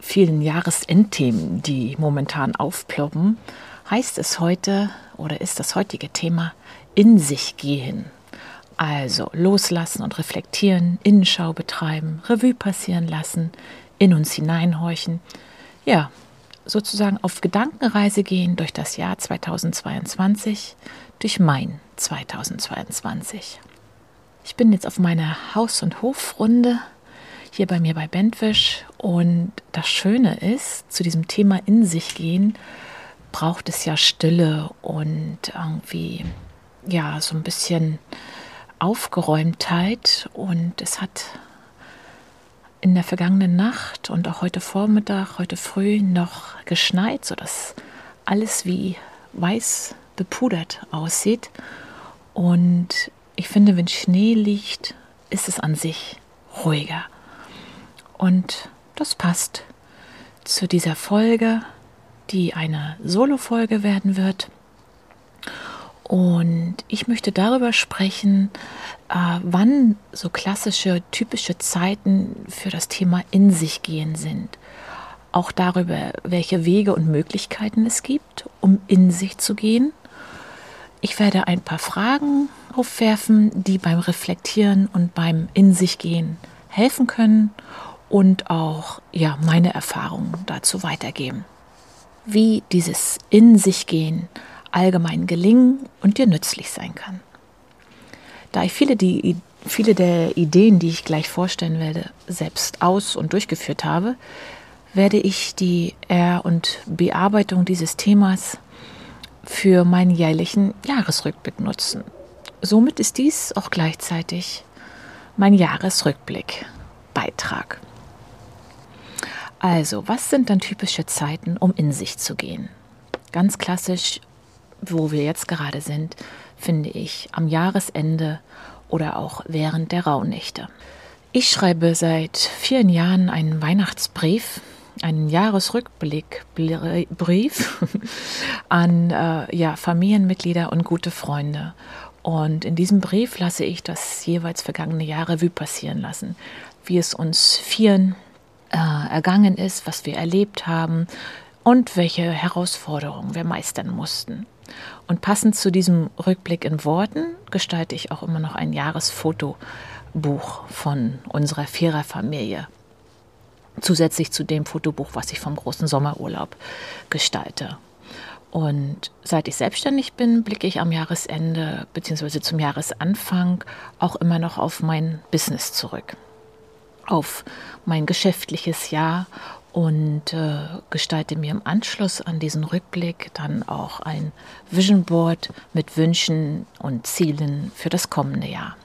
vielen Jahresendthemen, die momentan aufploppen, heißt es heute oder ist das heutige Thema in sich gehen. Also loslassen und reflektieren, Innenschau betreiben, Revue passieren lassen, in uns hineinhorchen. Ja, sozusagen auf Gedankenreise gehen durch das Jahr 2022, durch mein 2022. Ich bin jetzt auf meiner Haus- und Hofrunde hier bei mir bei Bentwisch und das Schöne ist, zu diesem Thema in sich gehen, braucht es ja Stille und irgendwie ja so ein bisschen Aufgeräumtheit und es hat in der vergangenen Nacht und auch heute Vormittag, heute früh noch geschneit, sodass alles wie weiß bepudert aussieht. Und ich finde, wenn Schnee liegt, ist es an sich ruhiger. Und das passt zu dieser Folge, die eine Solo-Folge werden wird. Und ich möchte darüber sprechen, äh, wann so klassische, typische Zeiten für das Thema in sich gehen sind. Auch darüber, welche Wege und Möglichkeiten es gibt, um in sich zu gehen. Ich werde ein paar Fragen aufwerfen, die beim Reflektieren und beim In sich gehen helfen können und auch ja, meine Erfahrungen dazu weitergeben. Wie dieses In sich gehen allgemein gelingen und dir nützlich sein kann. Da ich viele, die, viele der Ideen, die ich gleich vorstellen werde, selbst aus- und durchgeführt habe, werde ich die Er- und Bearbeitung dieses Themas für meinen jährlichen Jahresrückblick nutzen. Somit ist dies auch gleichzeitig mein Jahresrückblick-Beitrag. Also, was sind dann typische Zeiten, um in sich zu gehen? Ganz klassisch, wo wir jetzt gerade sind, finde ich am Jahresende oder auch während der Rauhnächte. Ich schreibe seit vielen Jahren einen Weihnachtsbrief, einen Jahresrückblickbrief an äh, ja, Familienmitglieder und gute Freunde. Und in diesem Brief lasse ich das jeweils vergangene Jahr Revue passieren lassen, wie es uns vieren äh, ergangen ist, was wir erlebt haben und welche Herausforderungen wir meistern mussten. Und passend zu diesem Rückblick in Worten gestalte ich auch immer noch ein Jahresfotobuch von unserer Viererfamilie. Zusätzlich zu dem Fotobuch, was ich vom großen Sommerurlaub gestalte. Und seit ich selbstständig bin, blicke ich am Jahresende bzw. zum Jahresanfang auch immer noch auf mein Business zurück auf mein geschäftliches Jahr und äh, gestalte mir im Anschluss an diesen Rückblick dann auch ein Vision Board mit Wünschen und Zielen für das kommende Jahr.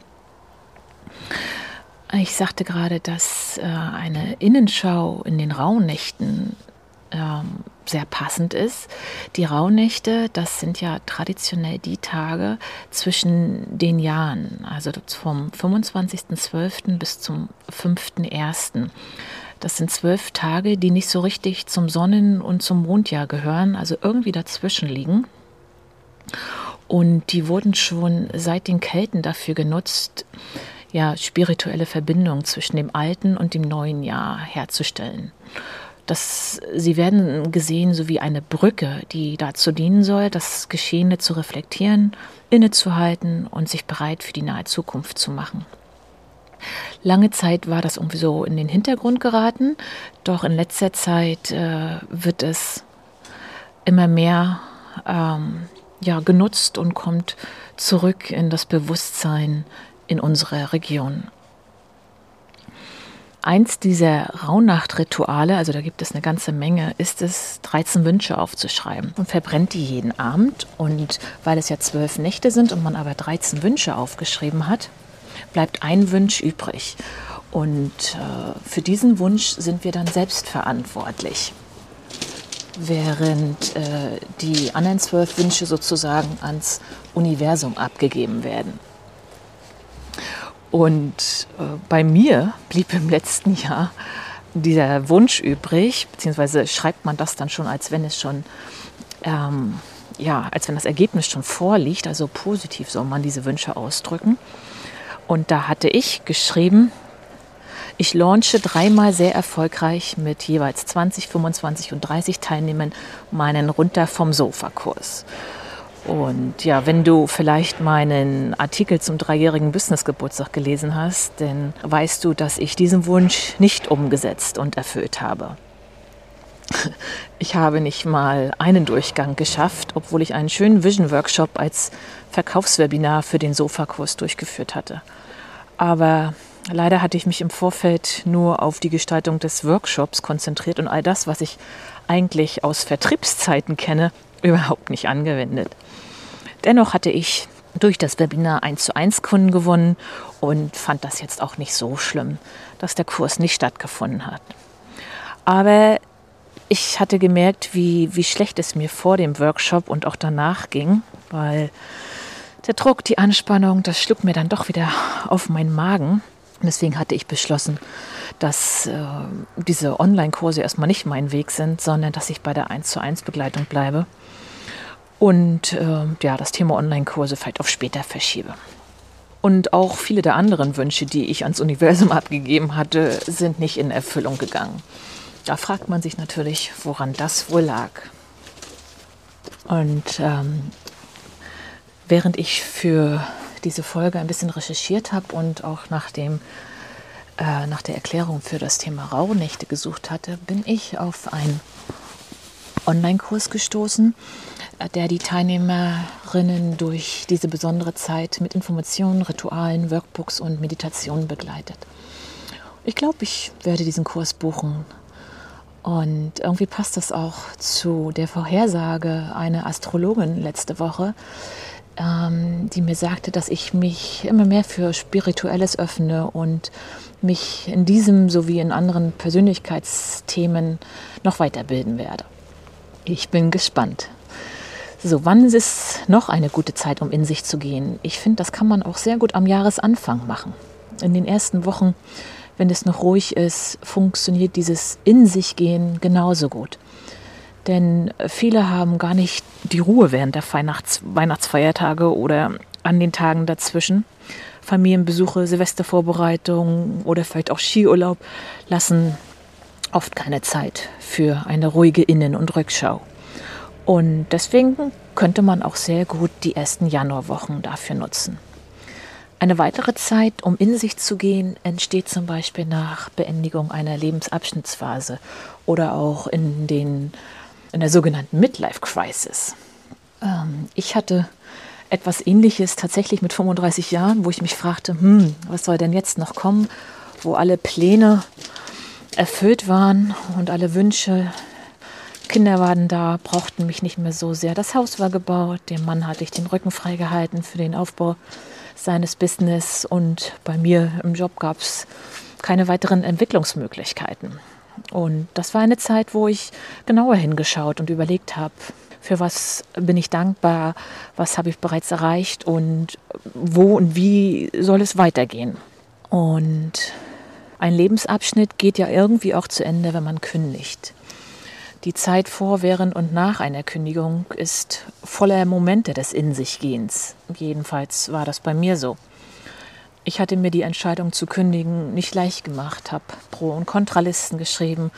Ich sagte gerade, dass äh, eine Innenschau in den Rauhnächten ähm, sehr passend ist. Die Rauhnächte, das sind ja traditionell die Tage zwischen den Jahren, also vom 25.12. bis zum 5.1. Das sind zwölf Tage, die nicht so richtig zum Sonnen- und zum Mondjahr gehören, also irgendwie dazwischen liegen. Und die wurden schon seit den Kelten dafür genutzt, ja, spirituelle Verbindungen zwischen dem alten und dem neuen Jahr herzustellen dass sie werden gesehen so wie eine Brücke, die dazu dienen soll, das Geschehene zu reflektieren, innezuhalten und sich bereit für die nahe Zukunft zu machen. Lange Zeit war das irgendwie so in den Hintergrund geraten, doch in letzter Zeit äh, wird es immer mehr ähm, ja, genutzt und kommt zurück in das Bewusstsein in unserer Region. Eins dieser Rauhnachtrituale, also da gibt es eine ganze Menge, ist es, 13 Wünsche aufzuschreiben. Man verbrennt die jeden Abend und weil es ja zwölf Nächte sind und man aber 13 Wünsche aufgeschrieben hat, bleibt ein Wunsch übrig. Und äh, für diesen Wunsch sind wir dann selbst verantwortlich während äh, die anderen zwölf Wünsche sozusagen ans Universum abgegeben werden. Und äh, bei mir blieb im letzten Jahr dieser Wunsch übrig, beziehungsweise schreibt man das dann schon, als wenn es schon, ähm, ja, als wenn das Ergebnis schon vorliegt, also positiv soll man diese Wünsche ausdrücken. Und da hatte ich geschrieben, ich launche dreimal sehr erfolgreich mit jeweils 20, 25 und 30 Teilnehmern meinen Runter vom Sofa-Kurs. Und ja, wenn du vielleicht meinen Artikel zum dreijährigen Business-Geburtstag gelesen hast, dann weißt du, dass ich diesen Wunsch nicht umgesetzt und erfüllt habe. Ich habe nicht mal einen Durchgang geschafft, obwohl ich einen schönen Vision-Workshop als Verkaufswebinar für den Sofakurs durchgeführt hatte. Aber leider hatte ich mich im Vorfeld nur auf die Gestaltung des Workshops konzentriert und all das, was ich eigentlich aus Vertriebszeiten kenne, überhaupt nicht angewendet. Dennoch hatte ich durch das Webinar 1 zu 1 Kunden gewonnen und fand das jetzt auch nicht so schlimm, dass der Kurs nicht stattgefunden hat. Aber ich hatte gemerkt, wie, wie schlecht es mir vor dem Workshop und auch danach ging, weil der Druck, die Anspannung, das schlug mir dann doch wieder auf meinen Magen. Deswegen hatte ich beschlossen, dass äh, diese Online-Kurse erstmal nicht mein Weg sind, sondern dass ich bei der 1 zu 1 Begleitung bleibe und äh, ja, das Thema Online-Kurse vielleicht auf später verschiebe. Und auch viele der anderen Wünsche, die ich ans Universum abgegeben hatte, sind nicht in Erfüllung gegangen. Da fragt man sich natürlich, woran das wohl lag. Und ähm, während ich für diese Folge ein bisschen recherchiert habe und auch nach, dem, äh, nach der Erklärung für das Thema Rauhnächte gesucht hatte, bin ich auf einen Online-Kurs gestoßen, äh, der die Teilnehmerinnen durch diese besondere Zeit mit Informationen, Ritualen, Workbooks und Meditationen begleitet. Ich glaube, ich werde diesen Kurs buchen. Und irgendwie passt das auch zu der Vorhersage einer Astrologin letzte Woche, ähm, die mir sagte, dass ich mich immer mehr für Spirituelles öffne und mich in diesem sowie in anderen Persönlichkeitsthemen noch weiterbilden werde. Ich bin gespannt. So, wann ist es noch eine gute Zeit, um in sich zu gehen? Ich finde, das kann man auch sehr gut am Jahresanfang machen. In den ersten Wochen, wenn es noch ruhig ist, funktioniert dieses In sich gehen genauso gut. Denn viele haben gar nicht die Ruhe während der Weihnachts Weihnachtsfeiertage oder an den Tagen dazwischen. Familienbesuche, Silvestervorbereitungen oder vielleicht auch Skiurlaub lassen oft keine Zeit für eine ruhige Innen- und Rückschau. Und deswegen könnte man auch sehr gut die ersten Januarwochen dafür nutzen. Eine weitere Zeit, um in sich zu gehen, entsteht zum Beispiel nach Beendigung einer Lebensabschnittsphase oder auch in, den, in der sogenannten Midlife Crisis. Ähm, ich hatte etwas Ähnliches tatsächlich mit 35 Jahren, wo ich mich fragte, hm, was soll denn jetzt noch kommen, wo alle Pläne erfüllt waren und alle Wünsche Kinder waren da, brauchten mich nicht mehr so sehr. Das Haus war gebaut, dem Mann hatte ich den Rücken freigehalten für den Aufbau seines Business und bei mir im Job gab es keine weiteren Entwicklungsmöglichkeiten. Und das war eine Zeit, wo ich genauer hingeschaut und überlegt habe, für was bin ich dankbar, was habe ich bereits erreicht und wo und wie soll es weitergehen. Und ein Lebensabschnitt geht ja irgendwie auch zu Ende, wenn man kündigt. Die Zeit vor, während und nach einer Kündigung ist voller Momente des In sich Gehens. Jedenfalls war das bei mir so. Ich hatte mir die Entscheidung zu kündigen nicht leicht gemacht, habe Pro- und Kontralisten geschrieben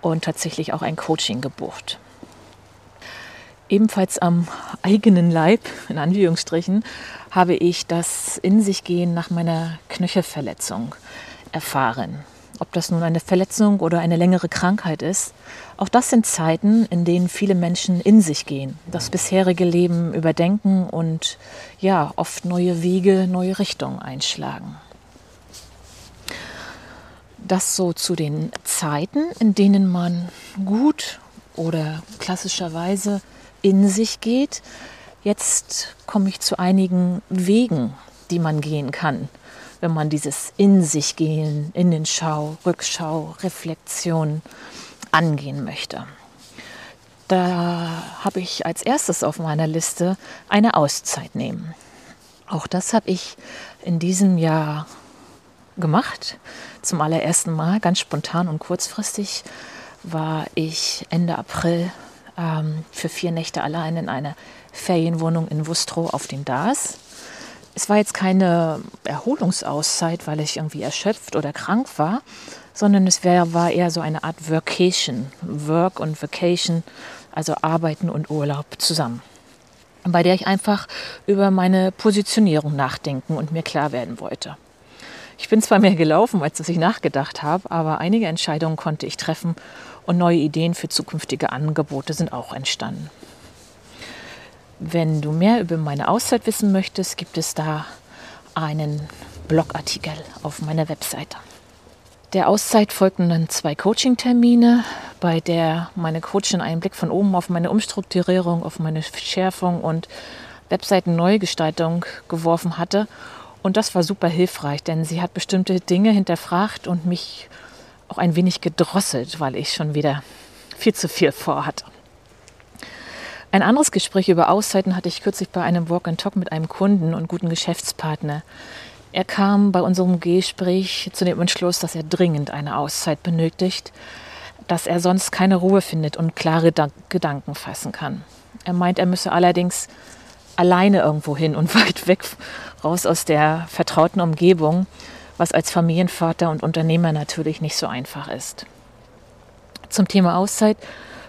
und tatsächlich auch ein Coaching gebucht. Ebenfalls am eigenen Leib, in Anführungsstrichen, habe ich das In sich Gehen nach meiner Knöchelverletzung erfahren. ob das nun eine Verletzung oder eine längere Krankheit ist. Auch das sind Zeiten, in denen viele Menschen in sich gehen, das bisherige Leben überdenken und ja, oft neue Wege, neue Richtungen einschlagen. Das so zu den Zeiten, in denen man gut oder klassischerweise in sich geht. Jetzt komme ich zu einigen Wegen, die man gehen kann, wenn man dieses in sich gehen, Innenschau, Rückschau, Reflexion angehen möchte. Da habe ich als erstes auf meiner Liste eine Auszeit nehmen. Auch das habe ich in diesem Jahr gemacht. Zum allerersten Mal, ganz spontan und kurzfristig, war ich Ende April ähm, für vier Nächte allein in einer Ferienwohnung in Wustrow auf den Dars. Es war jetzt keine Erholungsauszeit, weil ich irgendwie erschöpft oder krank war, sondern es wär, war eher so eine Art Vacation. Work und Vacation, also Arbeiten und Urlaub zusammen. Bei der ich einfach über meine Positionierung nachdenken und mir klar werden wollte. Ich bin zwar mehr gelaufen, als dass ich nachgedacht habe, aber einige Entscheidungen konnte ich treffen und neue Ideen für zukünftige Angebote sind auch entstanden. Wenn du mehr über meine Auszeit wissen möchtest, gibt es da einen Blogartikel auf meiner Webseite. Der Auszeit folgten dann zwei Coaching-Termine, bei der meine Coachin einen Blick von oben auf meine Umstrukturierung, auf meine Schärfung und Webseiten-Neugestaltung geworfen hatte. Und das war super hilfreich, denn sie hat bestimmte Dinge hinterfragt und mich auch ein wenig gedrosselt, weil ich schon wieder viel zu viel vorhatte. Ein anderes Gespräch über Auszeiten hatte ich kürzlich bei einem Walk and Talk mit einem Kunden und guten Geschäftspartner. Er kam bei unserem Gespräch zu dem Entschluss, dass er dringend eine Auszeit benötigt, dass er sonst keine Ruhe findet und klare Gedanken fassen kann. Er meint, er müsse allerdings alleine irgendwo hin und weit weg raus aus der vertrauten Umgebung, was als Familienvater und Unternehmer natürlich nicht so einfach ist. Zum Thema Auszeit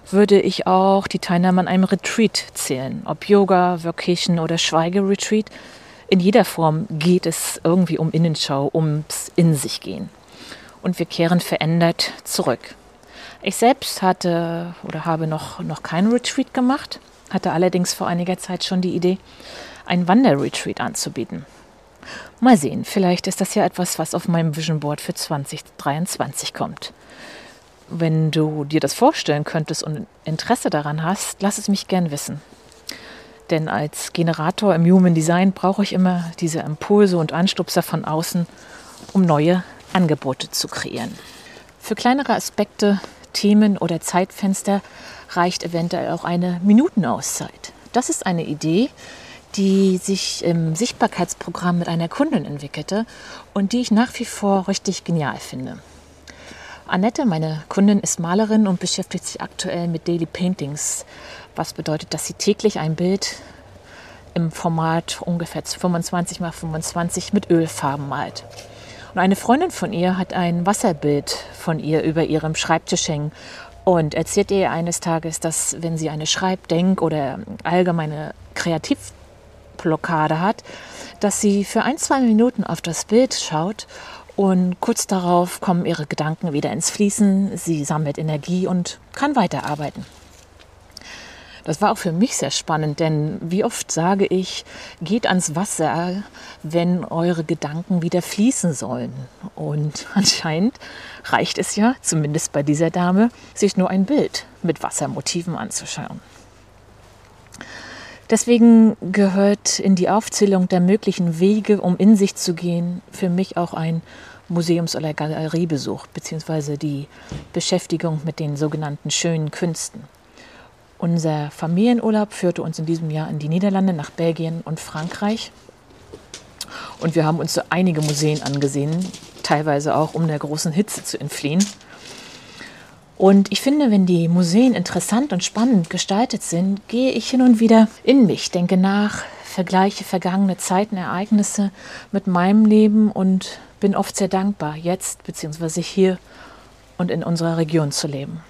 würde ich auch die Teilnahme an einem Retreat zählen. Ob Yoga, Vacation oder Schweigeretreat. In jeder Form geht es irgendwie um Innenschau, ums In sich gehen. Und wir kehren verändert zurück. Ich selbst hatte oder habe noch, noch keinen Retreat gemacht, hatte allerdings vor einiger Zeit schon die Idee, ein Wanderretreat anzubieten. Mal sehen, vielleicht ist das ja etwas, was auf meinem Vision Board für 2023 kommt. Wenn du dir das vorstellen könntest und Interesse daran hast, lass es mich gern wissen. Denn als Generator im Human Design brauche ich immer diese Impulse und Anstupser von außen, um neue Angebote zu kreieren. Für kleinere Aspekte, Themen oder Zeitfenster reicht eventuell auch eine Minutenauszeit. Das ist eine Idee, die sich im Sichtbarkeitsprogramm mit einer Kundin entwickelte und die ich nach wie vor richtig genial finde. Annette, meine Kundin, ist Malerin und beschäftigt sich aktuell mit Daily Paintings, was bedeutet, dass sie täglich ein Bild im Format ungefähr 25 x 25 mit Ölfarben malt. Und eine Freundin von ihr hat ein Wasserbild von ihr über ihrem Schreibtisch hängen und erzählt ihr eines Tages, dass wenn sie eine Schreibdenk- oder allgemeine Kreativblockade hat, dass sie für ein, zwei Minuten auf das Bild schaut und kurz darauf kommen ihre Gedanken wieder ins Fließen, sie sammelt Energie und kann weiterarbeiten. Das war auch für mich sehr spannend, denn wie oft sage ich, geht ans Wasser, wenn eure Gedanken wieder fließen sollen. Und anscheinend reicht es ja, zumindest bei dieser Dame, sich nur ein Bild mit Wassermotiven anzuschauen. Deswegen gehört in die Aufzählung der möglichen Wege, um in sich zu gehen, für mich auch ein Museums- oder Galeriebesuch, beziehungsweise die Beschäftigung mit den sogenannten schönen Künsten. Unser Familienurlaub führte uns in diesem Jahr in die Niederlande, nach Belgien und Frankreich. Und wir haben uns so einige Museen angesehen, teilweise auch um der großen Hitze zu entfliehen. Und ich finde, wenn die Museen interessant und spannend gestaltet sind, gehe ich hin und wieder in mich, denke nach, vergleiche vergangene Zeiten, Ereignisse mit meinem Leben und bin oft sehr dankbar, jetzt bzw. hier und in unserer Region zu leben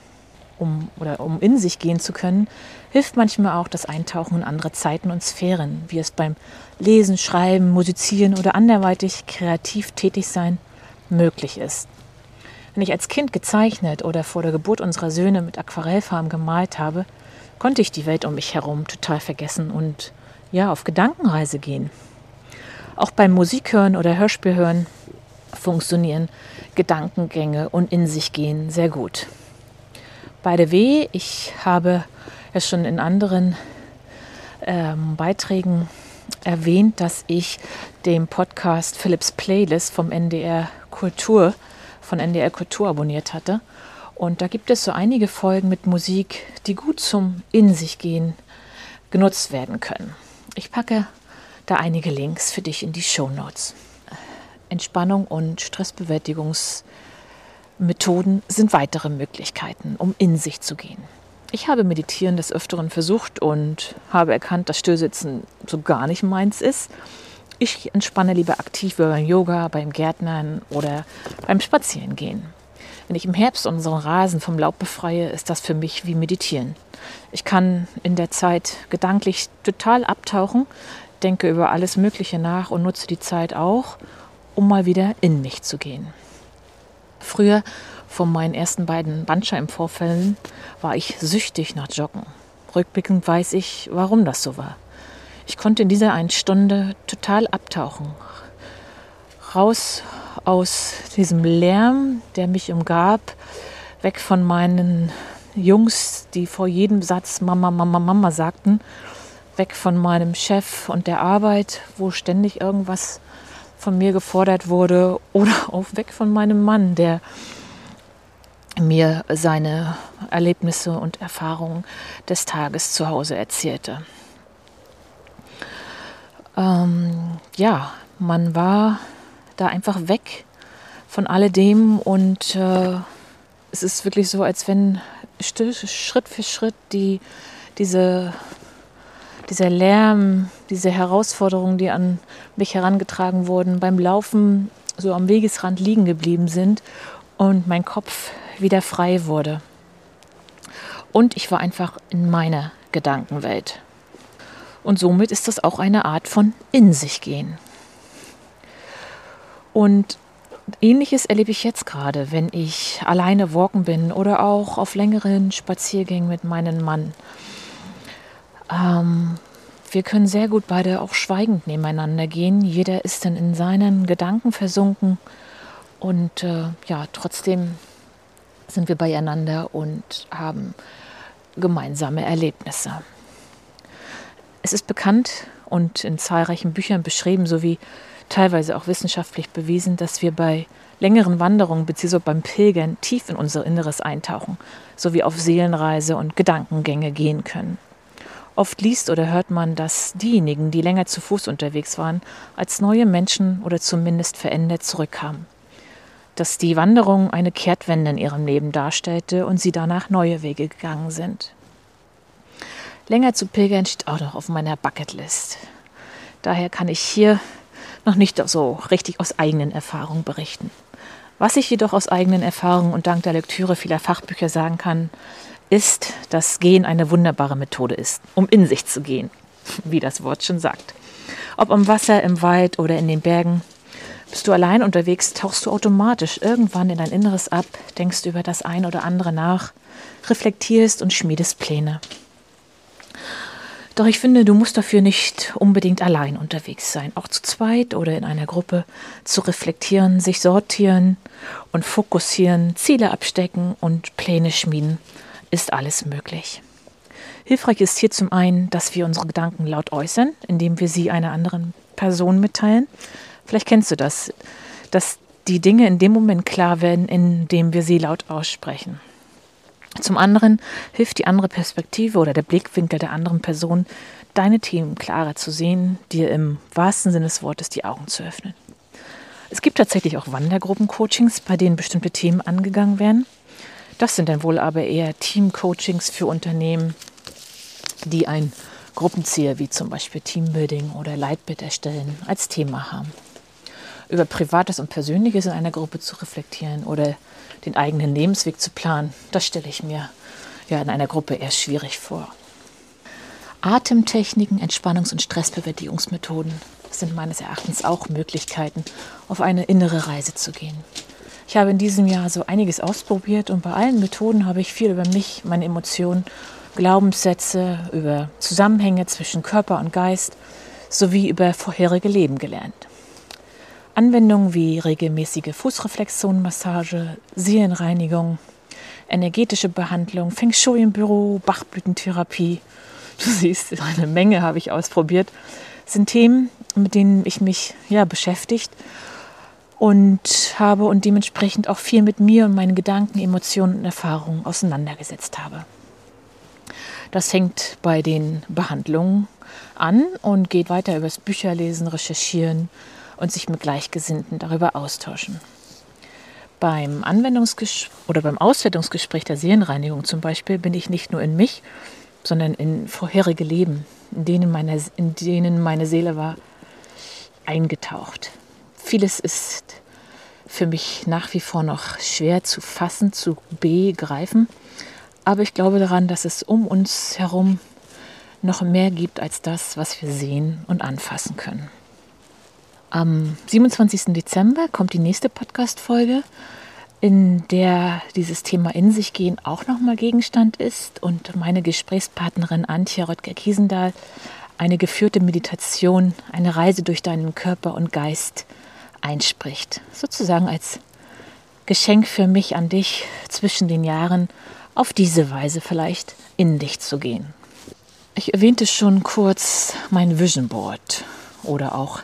um, oder um in sich gehen zu können, hilft manchmal auch das Eintauchen in andere Zeiten und Sphären, wie es beim Lesen, Schreiben, Musizieren oder anderweitig kreativ tätig sein möglich ist. Wenn ich als Kind gezeichnet oder vor der Geburt unserer Söhne mit Aquarellfarben gemalt habe, konnte ich die Welt um mich herum total vergessen und ja, auf Gedankenreise gehen. Auch beim Musikhören oder Hörspielhören funktionieren Gedankengänge und in sich gehen sehr gut. By the way, ich habe ja schon in anderen ähm, Beiträgen erwähnt, dass ich den Podcast Philips Playlist vom NDR Kultur, von NDR Kultur abonniert hatte. Und da gibt es so einige Folgen mit Musik, die gut zum In sich gehen genutzt werden können. Ich packe da einige Links für dich in die Show Notes. Entspannung und Stressbewältigungsmethoden sind weitere Möglichkeiten, um in sich zu gehen. Ich habe Meditieren des Öfteren versucht und habe erkannt, dass Stillsitzen so gar nicht meins ist. Ich entspanne lieber aktiv beim Yoga, beim Gärtnern oder beim Spazierengehen. Wenn ich im Herbst unseren Rasen vom Laub befreie, ist das für mich wie Meditieren. Ich kann in der Zeit gedanklich total abtauchen, denke über alles Mögliche nach und nutze die Zeit auch, um mal wieder in mich zu gehen. Früher, von meinen ersten beiden Bandscheibenvorfällen, war ich süchtig nach Joggen. Rückblickend weiß ich, warum das so war. Ich konnte in dieser einen Stunde total abtauchen. Raus aus diesem Lärm, der mich umgab, weg von meinen Jungs, die vor jedem Satz Mama, Mama, Mama sagten, weg von meinem Chef und der Arbeit, wo ständig irgendwas von mir gefordert wurde, oder auch weg von meinem Mann, der mir seine Erlebnisse und Erfahrungen des Tages zu Hause erzählte. Ähm, ja, man war da einfach weg von alledem und äh, es ist wirklich so, als wenn Schritt für Schritt die, diese, dieser Lärm, diese Herausforderungen, die an mich herangetragen wurden, beim Laufen so am Wegesrand liegen geblieben sind und mein Kopf wieder frei wurde. Und ich war einfach in meiner Gedankenwelt. Und somit ist das auch eine Art von in sich gehen. Und ähnliches erlebe ich jetzt gerade, wenn ich alleine walken bin oder auch auf längeren Spaziergängen mit meinem Mann. Ähm, wir können sehr gut beide auch schweigend nebeneinander gehen. Jeder ist dann in seinen Gedanken versunken und äh, ja, trotzdem sind wir beieinander und haben gemeinsame Erlebnisse. Es ist bekannt und in zahlreichen Büchern beschrieben sowie teilweise auch wissenschaftlich bewiesen, dass wir bei längeren Wanderungen bzw. beim Pilgern tief in unser Inneres eintauchen, sowie auf Seelenreise und Gedankengänge gehen können. Oft liest oder hört man, dass diejenigen, die länger zu Fuß unterwegs waren, als neue Menschen oder zumindest verändert zurückkamen. Dass die Wanderung eine Kehrtwende in ihrem Leben darstellte und sie danach neue Wege gegangen sind. Länger zu pilgern steht auch noch auf meiner Bucketlist. Daher kann ich hier noch nicht so richtig aus eigenen Erfahrungen berichten. Was ich jedoch aus eigenen Erfahrungen und dank der Lektüre vieler Fachbücher sagen kann, ist, dass Gehen eine wunderbare Methode ist, um in sich zu gehen, wie das Wort schon sagt. Ob am Wasser, im Wald oder in den Bergen, bist du allein unterwegs, tauchst du automatisch irgendwann in dein Inneres ab, denkst über das ein oder andere nach, reflektierst und schmiedest Pläne. Doch ich finde, du musst dafür nicht unbedingt allein unterwegs sein. Auch zu zweit oder in einer Gruppe zu reflektieren, sich sortieren und fokussieren, Ziele abstecken und Pläne schmieden, ist alles möglich. Hilfreich ist hier zum einen, dass wir unsere Gedanken laut äußern, indem wir sie einer anderen Person mitteilen. Vielleicht kennst du das, dass die Dinge in dem Moment klar werden, indem wir sie laut aussprechen. Zum anderen hilft die andere Perspektive oder der Blickwinkel der anderen Person, deine Themen klarer zu sehen, dir im wahrsten Sinne des Wortes die Augen zu öffnen. Es gibt tatsächlich auch Wandergruppen-Coachings, bei denen bestimmte Themen angegangen werden. Das sind dann wohl aber eher Team-Coachings für Unternehmen, die ein Gruppenziel wie zum Beispiel Teambuilding oder Leitbild erstellen als Thema haben. Über Privates und Persönliches in einer Gruppe zu reflektieren oder den eigenen Lebensweg zu planen, das stelle ich mir ja in einer Gruppe eher schwierig vor. Atemtechniken, Entspannungs- und Stressbewältigungsmethoden sind meines Erachtens auch Möglichkeiten, auf eine innere Reise zu gehen. Ich habe in diesem Jahr so einiges ausprobiert und bei allen Methoden habe ich viel über mich, meine Emotionen, Glaubenssätze, über Zusammenhänge zwischen Körper und Geist sowie über vorherige Leben gelernt. Anwendungen wie regelmäßige Fußreflexzonenmassage, Seelenreinigung, energetische Behandlung, Feng Shui im Büro, Bachblütentherapie, du siehst, eine Menge habe ich ausprobiert, sind Themen, mit denen ich mich ja beschäftigt und habe und dementsprechend auch viel mit mir und meinen Gedanken, Emotionen und Erfahrungen auseinandergesetzt habe. Das fängt bei den Behandlungen an und geht weiter übers Bücherlesen, Recherchieren und sich mit Gleichgesinnten darüber austauschen. Beim Anwendungsgespräch oder beim Auswertungsgespräch der Seelenreinigung zum Beispiel bin ich nicht nur in mich, sondern in vorherige Leben, in denen meine, in denen meine Seele war, eingetaucht. Vieles ist für mich nach wie vor noch schwer zu fassen, zu begreifen, aber ich glaube daran, dass es um uns herum noch mehr gibt als das, was wir sehen und anfassen können. Am 27. Dezember kommt die nächste Podcast-Folge, in der dieses Thema in sich gehen auch nochmal Gegenstand ist und meine Gesprächspartnerin Antje Röttger-Kiesendahl eine geführte Meditation, eine Reise durch deinen Körper und Geist einspricht. Sozusagen als Geschenk für mich an dich zwischen den Jahren, auf diese Weise vielleicht in dich zu gehen. Ich erwähnte schon kurz mein Vision Board oder auch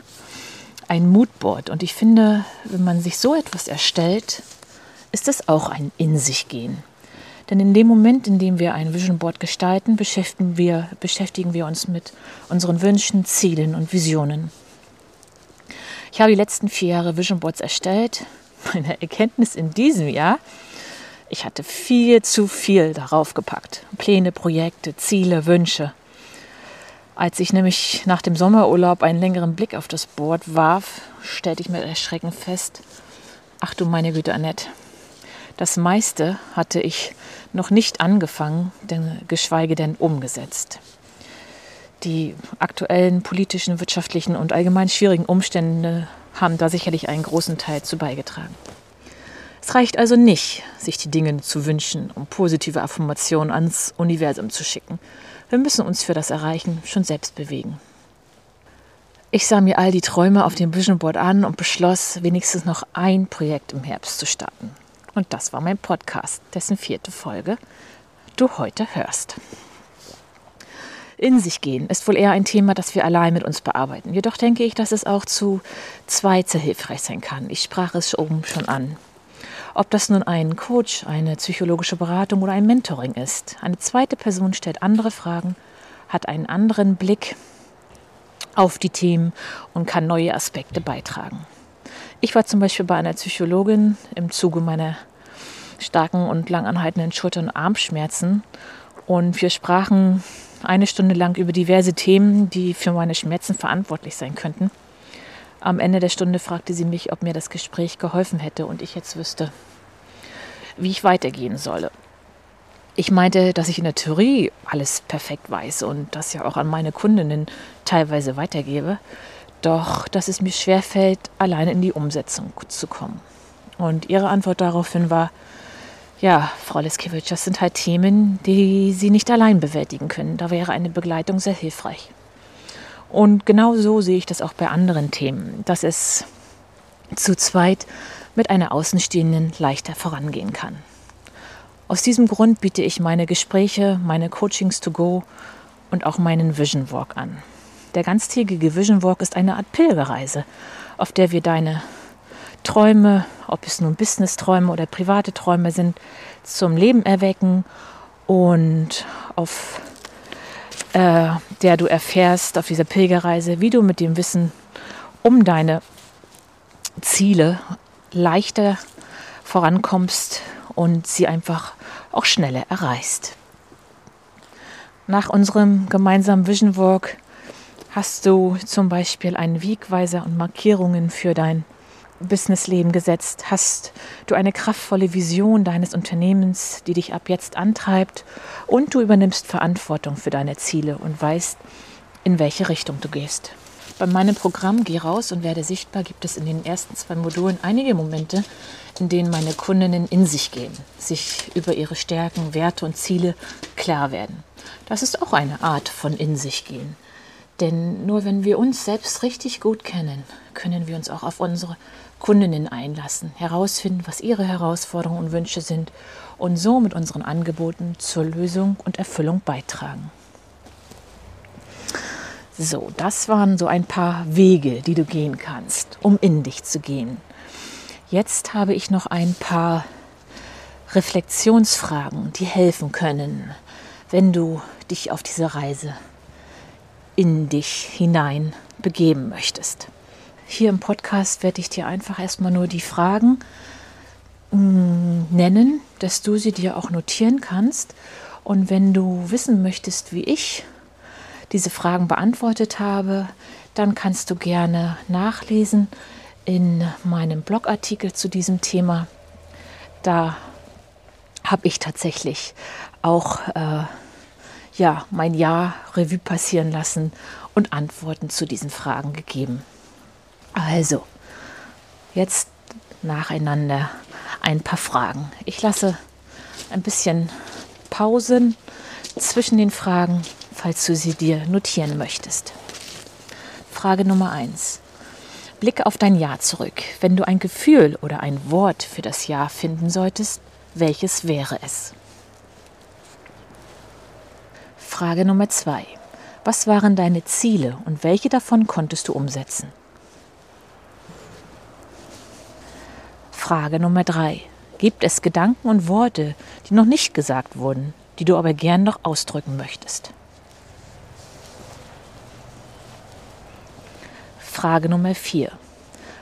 ein Moodboard. Und ich finde, wenn man sich so etwas erstellt, ist es auch ein In sich gehen. Denn in dem Moment, in dem wir ein Vision Board gestalten, beschäftigen wir, beschäftigen wir uns mit unseren Wünschen, Zielen und Visionen. Ich habe die letzten vier Jahre Vision Boards erstellt. Meine Erkenntnis in diesem Jahr, ich hatte viel zu viel darauf gepackt. Pläne, Projekte, Ziele, Wünsche. Als ich nämlich nach dem Sommerurlaub einen längeren Blick auf das Board warf, stellte ich mit Erschrecken fest, ach du meine Güte, Annette, das meiste hatte ich noch nicht angefangen, geschweige denn umgesetzt. Die aktuellen politischen, wirtschaftlichen und allgemein schwierigen Umstände haben da sicherlich einen großen Teil zu beigetragen. Es reicht also nicht, sich die Dinge zu wünschen, um positive Affirmationen ans Universum zu schicken, wir müssen uns für das Erreichen schon selbst bewegen. Ich sah mir all die Träume auf dem Vision Board an und beschloss, wenigstens noch ein Projekt im Herbst zu starten. Und das war mein Podcast, dessen vierte Folge du heute hörst. In sich gehen ist wohl eher ein Thema, das wir allein mit uns bearbeiten. Jedoch denke ich, dass es auch zu zweit sehr hilfreich sein kann. Ich sprach es oben schon an. Ob das nun ein Coach, eine psychologische Beratung oder ein Mentoring ist. Eine zweite Person stellt andere Fragen, hat einen anderen Blick auf die Themen und kann neue Aspekte beitragen. Ich war zum Beispiel bei einer Psychologin im Zuge meiner starken und langanhaltenden Schulter- und Armschmerzen und wir sprachen eine Stunde lang über diverse Themen, die für meine Schmerzen verantwortlich sein könnten. Am Ende der Stunde fragte sie mich, ob mir das Gespräch geholfen hätte und ich jetzt wüsste, wie ich weitergehen solle. Ich meinte, dass ich in der Theorie alles perfekt weiß und das ja auch an meine Kundinnen teilweise weitergebe, doch dass es mir schwerfällt, alleine in die Umsetzung zu kommen. Und ihre Antwort daraufhin war, ja, Frau Leskiewicz, das sind halt Themen, die Sie nicht allein bewältigen können. Da wäre eine Begleitung sehr hilfreich. Und genau so sehe ich das auch bei anderen Themen, dass es zu zweit mit einer Außenstehenden leichter vorangehen kann. Aus diesem Grund biete ich meine Gespräche, meine Coachings to go und auch meinen Vision Walk an. Der ganztägige Vision Walk ist eine Art Pilgerreise, auf der wir deine Träume, ob es nun Business-Träume oder private Träume sind, zum Leben erwecken und auf äh, der du erfährst auf dieser Pilgerreise, wie du mit dem Wissen um deine Ziele leichter vorankommst und sie einfach auch schneller erreichst. Nach unserem gemeinsamen Vision Walk hast du zum Beispiel einen Wegweiser und Markierungen für dein Businessleben gesetzt? Hast du eine kraftvolle Vision deines Unternehmens, die dich ab jetzt antreibt und du übernimmst Verantwortung für deine Ziele und weißt, in welche Richtung du gehst? Bei meinem Programm Geh raus und werde sichtbar gibt es in den ersten zwei Modulen einige Momente, in denen meine Kundinnen in sich gehen, sich über ihre Stärken, Werte und Ziele klar werden. Das ist auch eine Art von in sich gehen. Denn nur wenn wir uns selbst richtig gut kennen, können wir uns auch auf unsere Kundinnen einlassen, herausfinden, was ihre Herausforderungen und Wünsche sind und so mit unseren Angeboten zur Lösung und Erfüllung beitragen. So, das waren so ein paar Wege, die du gehen kannst, um in dich zu gehen. Jetzt habe ich noch ein paar Reflexionsfragen, die helfen können, wenn du dich auf diese Reise in dich hinein begeben möchtest. Hier im Podcast werde ich dir einfach erstmal nur die Fragen mm, nennen, dass du sie dir auch notieren kannst. Und wenn du wissen möchtest, wie ich diese Fragen beantwortet habe, dann kannst du gerne nachlesen in meinem Blogartikel zu diesem Thema. Da habe ich tatsächlich auch äh, ja, mein Jahr Revue passieren lassen und Antworten zu diesen Fragen gegeben. Also, jetzt nacheinander ein paar Fragen. Ich lasse ein bisschen Pausen zwischen den Fragen falls du sie dir notieren möchtest. Frage Nummer 1. Blicke auf dein Jahr zurück. Wenn du ein Gefühl oder ein Wort für das Jahr finden solltest, welches wäre es? Frage Nummer 2. Was waren deine Ziele und welche davon konntest du umsetzen? Frage Nummer 3. Gibt es Gedanken und Worte, die noch nicht gesagt wurden, die du aber gern noch ausdrücken möchtest? Frage Nummer 4.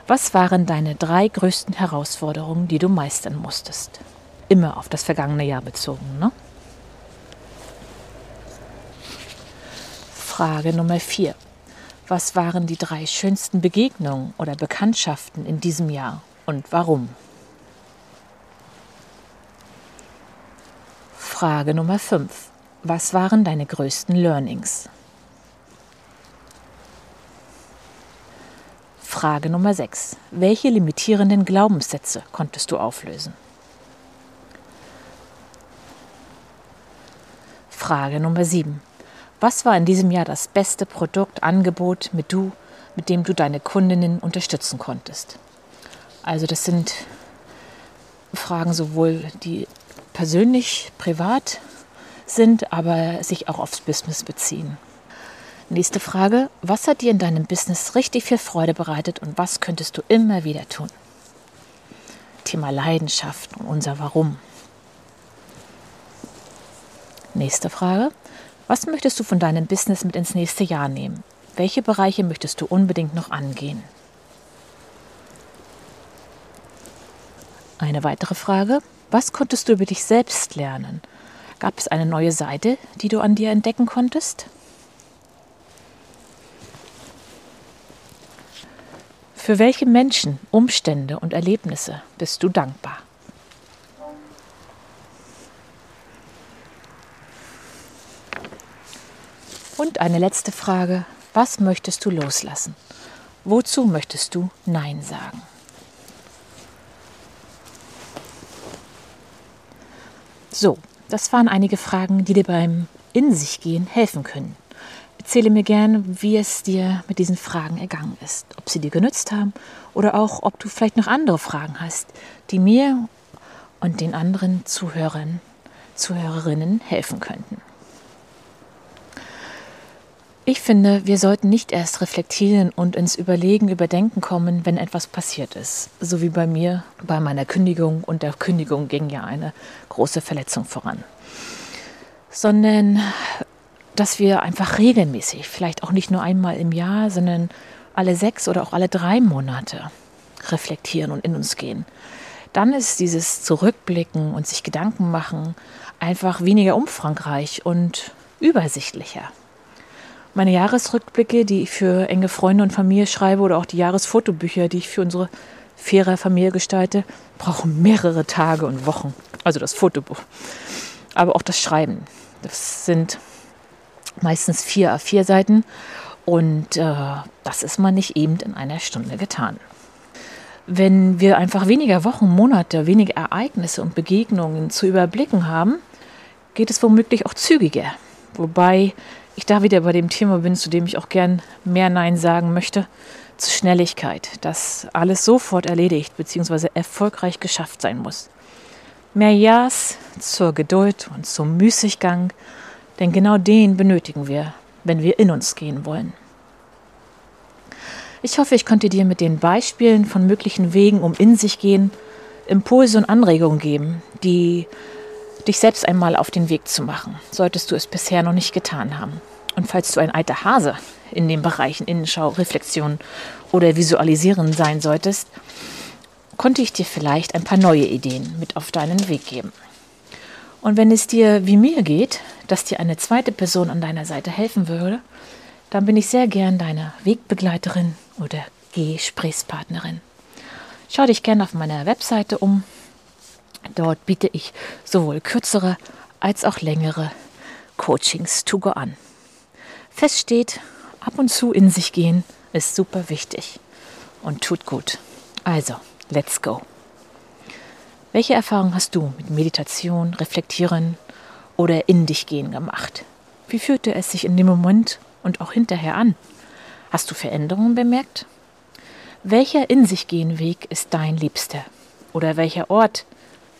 Was waren deine drei größten Herausforderungen, die du meistern musstest? Immer auf das vergangene Jahr bezogen, ne? Frage Nummer 4. Was waren die drei schönsten Begegnungen oder Bekanntschaften in diesem Jahr und warum? Frage Nummer 5. Was waren deine größten Learnings? Frage Nummer 6. Welche limitierenden Glaubenssätze konntest du auflösen? Frage Nummer 7. Was war in diesem Jahr das beste Produkt, Angebot, mit, du, mit dem du deine Kundinnen unterstützen konntest? Also das sind Fragen sowohl, die persönlich, privat sind, aber sich auch aufs Business beziehen. Nächste Frage. Was hat dir in deinem Business richtig viel Freude bereitet und was könntest du immer wieder tun? Thema Leidenschaft und unser Warum. Nächste Frage. Was möchtest du von deinem Business mit ins nächste Jahr nehmen? Welche Bereiche möchtest du unbedingt noch angehen? Eine weitere Frage. Was konntest du über dich selbst lernen? Gab es eine neue Seite, die du an dir entdecken konntest? Für welche Menschen, Umstände und Erlebnisse bist du dankbar? Und eine letzte Frage. Was möchtest du loslassen? Wozu möchtest du Nein sagen? So, das waren einige Fragen, die dir beim In sich gehen helfen können. Erzähle mir gern, wie es dir mit diesen Fragen ergangen ist, ob sie dir genützt haben oder auch, ob du vielleicht noch andere Fragen hast, die mir und den anderen Zuhörern, Zuhörerinnen helfen könnten. Ich finde, wir sollten nicht erst reflektieren und ins Überlegen, Überdenken kommen, wenn etwas passiert ist. So wie bei mir bei meiner Kündigung und der Kündigung ging ja eine große Verletzung voran. Sondern dass wir einfach regelmäßig, vielleicht auch nicht nur einmal im Jahr, sondern alle sechs oder auch alle drei Monate reflektieren und in uns gehen. Dann ist dieses Zurückblicken und sich Gedanken machen einfach weniger umfangreich und übersichtlicher. Meine Jahresrückblicke, die ich für enge Freunde und Familie schreibe, oder auch die Jahresfotobücher, die ich für unsere faire Familie gestalte, brauchen mehrere Tage und Wochen. Also das Fotobuch. Aber auch das Schreiben. Das sind meistens vier A4 Seiten. Und äh, das ist man nicht eben in einer Stunde getan. Wenn wir einfach weniger Wochen, Monate, weniger Ereignisse und Begegnungen zu überblicken haben, geht es womöglich auch zügiger. Wobei ich da wieder bei dem Thema bin, zu dem ich auch gern mehr Nein sagen möchte, zur Schnelligkeit, dass alles sofort erledigt bzw. erfolgreich geschafft sein muss. Mehr Ja's zur Geduld und zum Müßiggang, denn genau den benötigen wir, wenn wir in uns gehen wollen. Ich hoffe, ich konnte dir mit den Beispielen von möglichen Wegen um in sich gehen Impulse und Anregungen geben, die dich selbst einmal auf den Weg zu machen, solltest du es bisher noch nicht getan haben. Und falls du ein alter Hase in den Bereichen Innenschau, Reflexion oder Visualisieren sein solltest, konnte ich dir vielleicht ein paar neue Ideen mit auf deinen Weg geben. Und wenn es dir wie mir geht, dass dir eine zweite Person an deiner Seite helfen würde, dann bin ich sehr gern deine Wegbegleiterin oder Gesprächspartnerin. Schau dich gerne auf meiner Webseite um. Dort biete ich sowohl kürzere als auch längere Coachings to go an. Fest steht, ab und zu in sich gehen ist super wichtig und tut gut. Also, let's go. Welche Erfahrungen hast du mit Meditation, Reflektieren oder in dich gehen gemacht? Wie fühlte es sich in dem Moment und auch hinterher an? Hast du Veränderungen bemerkt? Welcher in sich gehen Weg ist dein Liebster? Oder welcher Ort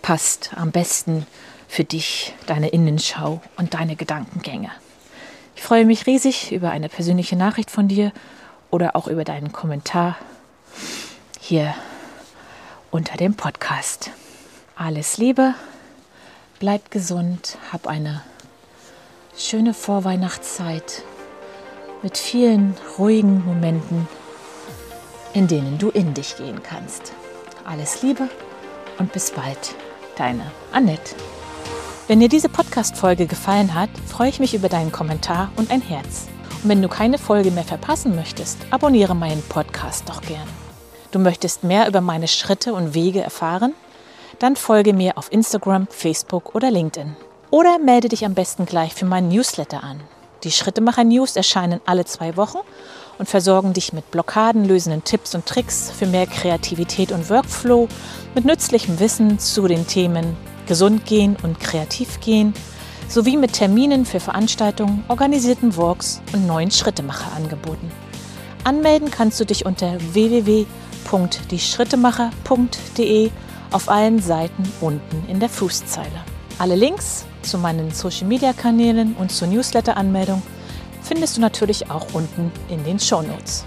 passt am besten für dich, deine Innenschau und deine Gedankengänge? Ich freue mich riesig über eine persönliche Nachricht von dir oder auch über deinen Kommentar hier unter dem Podcast. Alles Liebe, bleib gesund, hab eine schöne Vorweihnachtszeit mit vielen ruhigen Momenten, in denen du in dich gehen kannst. Alles Liebe und bis bald, deine Annette. Wenn dir diese Podcast-Folge gefallen hat, freue ich mich über deinen Kommentar und ein Herz. Und wenn du keine Folge mehr verpassen möchtest, abonniere meinen Podcast doch gern. Du möchtest mehr über meine Schritte und Wege erfahren? Dann folge mir auf Instagram, Facebook oder LinkedIn. Oder melde dich am besten gleich für meinen Newsletter an. Die Schrittemacher News erscheinen alle zwei Wochen und versorgen dich mit blockadenlösenden Tipps und Tricks für mehr Kreativität und Workflow, mit nützlichem Wissen zu den Themen Gesund gehen und kreativ gehen, sowie mit Terminen für Veranstaltungen, organisierten Walks und neuen Schrittemacher-Angeboten. Anmelden kannst du dich unter www.dieschrittemacher.de auf allen Seiten unten in der Fußzeile. Alle Links zu meinen Social-Media-Kanälen und zur Newsletter-Anmeldung findest du natürlich auch unten in den Show Notes.